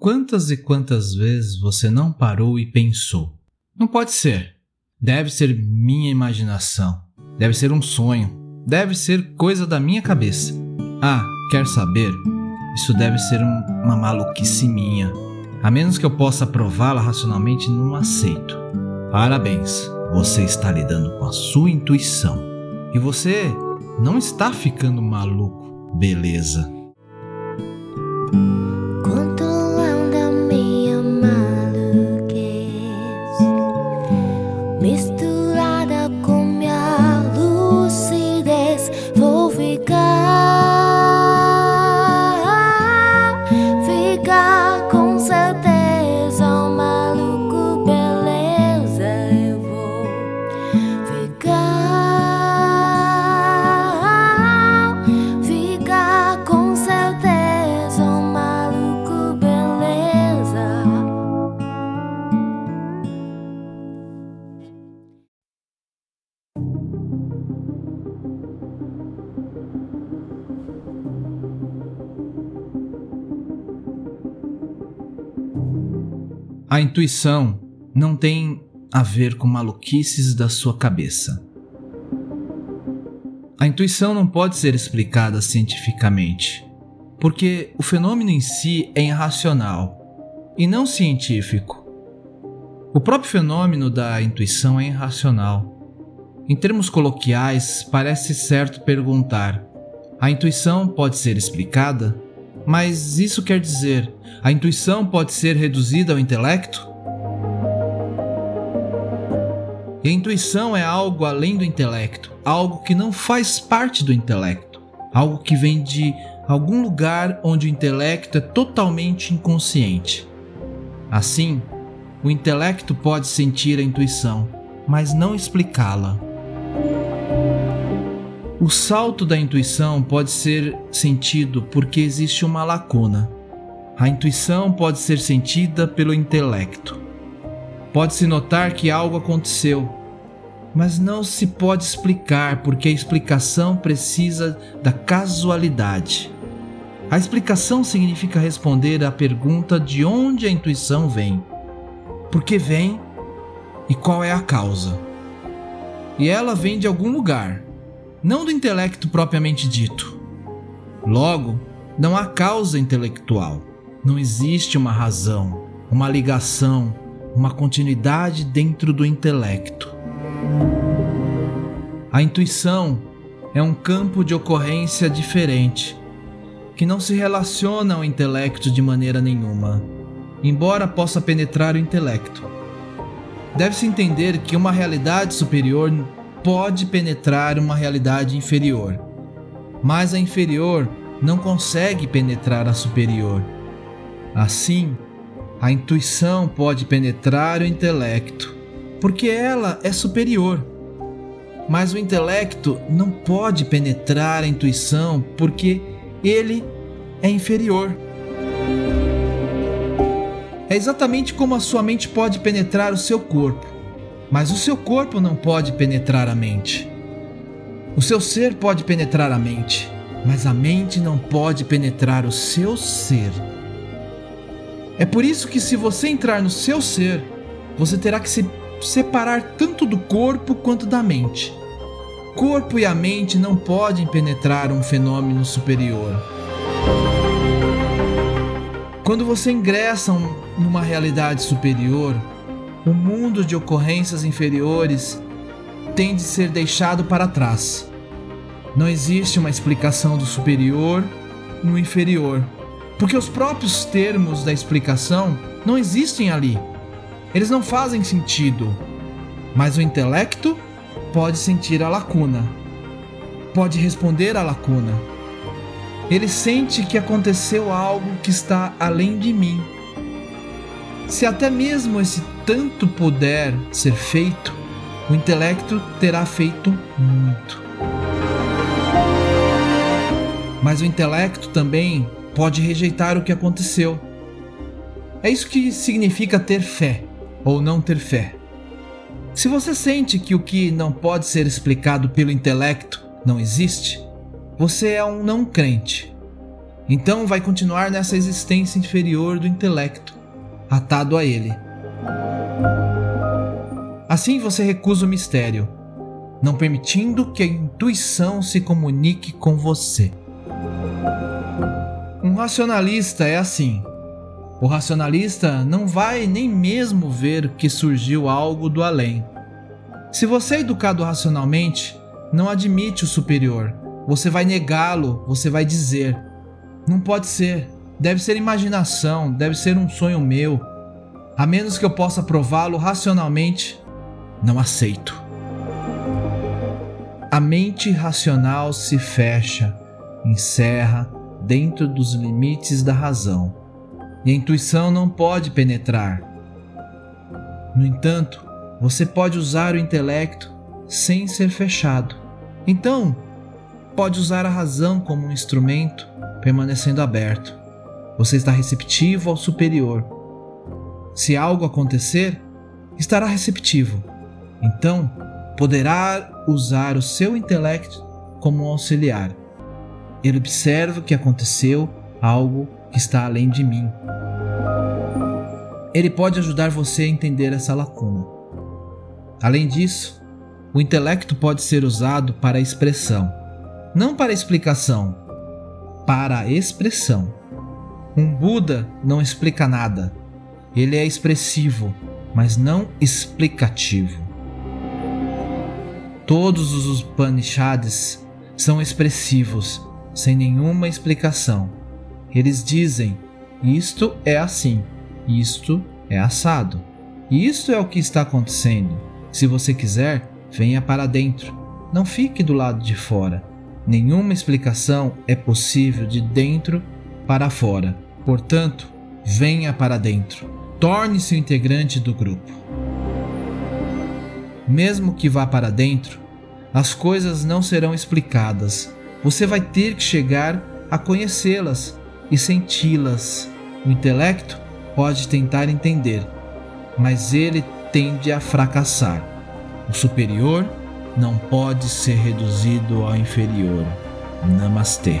Quantas e quantas vezes você não parou e pensou? Não pode ser. Deve ser minha imaginação. Deve ser um sonho. Deve ser coisa da minha cabeça. Ah, quer saber? Isso deve ser uma maluquice minha. A menos que eu possa prová-la racionalmente, não aceito. Parabéns, você está lidando com a sua intuição. E você não está ficando maluco, beleza? A intuição não tem a ver com maluquices da sua cabeça. A intuição não pode ser explicada cientificamente, porque o fenômeno em si é irracional e não científico. O próprio fenômeno da intuição é irracional. Em termos coloquiais, parece certo perguntar: a intuição pode ser explicada? Mas isso quer dizer, a intuição pode ser reduzida ao intelecto? E a intuição é algo além do intelecto, algo que não faz parte do intelecto, algo que vem de algum lugar onde o intelecto é totalmente inconsciente. Assim, o intelecto pode sentir a intuição, mas não explicá-la. O salto da intuição pode ser sentido porque existe uma lacuna. A intuição pode ser sentida pelo intelecto. Pode-se notar que algo aconteceu, mas não se pode explicar porque a explicação precisa da casualidade. A explicação significa responder à pergunta de onde a intuição vem, por que vem e qual é a causa. E ela vem de algum lugar não do intelecto propriamente dito. Logo, não há causa intelectual. Não existe uma razão, uma ligação, uma continuidade dentro do intelecto. A intuição é um campo de ocorrência diferente, que não se relaciona ao intelecto de maneira nenhuma, embora possa penetrar o intelecto. Deve-se entender que uma realidade superior pode penetrar uma realidade inferior, mas a inferior não consegue penetrar a superior. Assim, a intuição pode penetrar o intelecto, porque ela é superior. Mas o intelecto não pode penetrar a intuição porque ele é inferior. É exatamente como a sua mente pode penetrar o seu corpo mas o seu corpo não pode penetrar a mente. O seu ser pode penetrar a mente, mas a mente não pode penetrar o seu ser. É por isso que, se você entrar no seu ser, você terá que se separar tanto do corpo quanto da mente. Corpo e a mente não podem penetrar um fenômeno superior. Quando você ingressa numa realidade superior, o mundo de ocorrências inferiores tem de ser deixado para trás. Não existe uma explicação do superior no inferior, porque os próprios termos da explicação não existem ali. Eles não fazem sentido. Mas o intelecto pode sentir a lacuna, pode responder à lacuna. Ele sente que aconteceu algo que está além de mim se até mesmo esse tanto puder ser feito, o intelecto terá feito muito. Mas o intelecto também pode rejeitar o que aconteceu. É isso que significa ter fé ou não ter fé. Se você sente que o que não pode ser explicado pelo intelecto não existe, você é um não crente. Então vai continuar nessa existência inferior do intelecto, atado a ele. Assim você recusa o mistério, não permitindo que a intuição se comunique com você. Um racionalista é assim. O racionalista não vai nem mesmo ver que surgiu algo do além. Se você é educado racionalmente, não admite o superior. Você vai negá-lo, você vai dizer: Não pode ser, deve ser imaginação, deve ser um sonho meu. A menos que eu possa prová-lo racionalmente, não aceito. A mente racional se fecha, encerra dentro dos limites da razão, e a intuição não pode penetrar. No entanto, você pode usar o intelecto sem ser fechado. Então, pode usar a razão como um instrumento, permanecendo aberto. Você está receptivo ao superior. Se algo acontecer, estará receptivo. Então, poderá usar o seu intelecto como um auxiliar. Ele observa que aconteceu algo que está além de mim. Ele pode ajudar você a entender essa lacuna. Além disso, o intelecto pode ser usado para a expressão, não para explicação, para a expressão. Um Buda não explica nada. Ele é expressivo, mas não explicativo. Todos os Upanishads são expressivos, sem nenhuma explicação. Eles dizem: isto é assim, isto é assado. Isto é o que está acontecendo. Se você quiser, venha para dentro. Não fique do lado de fora. Nenhuma explicação é possível de dentro para fora. Portanto, venha para dentro. Torne-se integrante do grupo mesmo que vá para dentro, as coisas não serão explicadas. Você vai ter que chegar a conhecê-las e senti-las. O intelecto pode tentar entender, mas ele tende a fracassar. O superior não pode ser reduzido ao inferior. Namastê.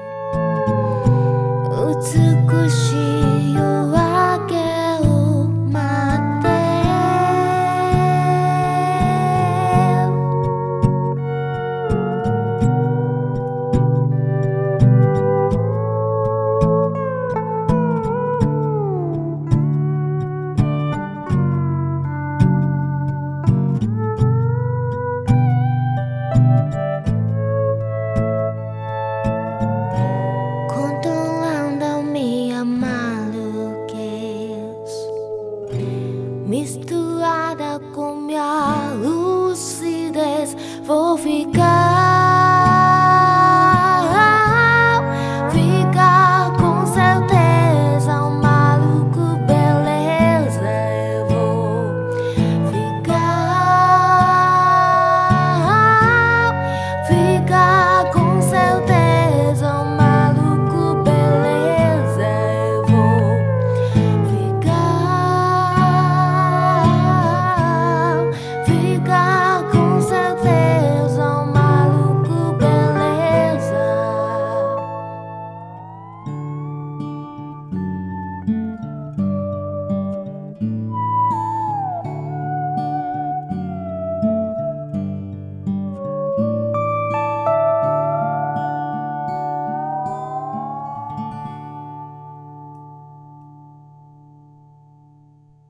美しい vou ficar.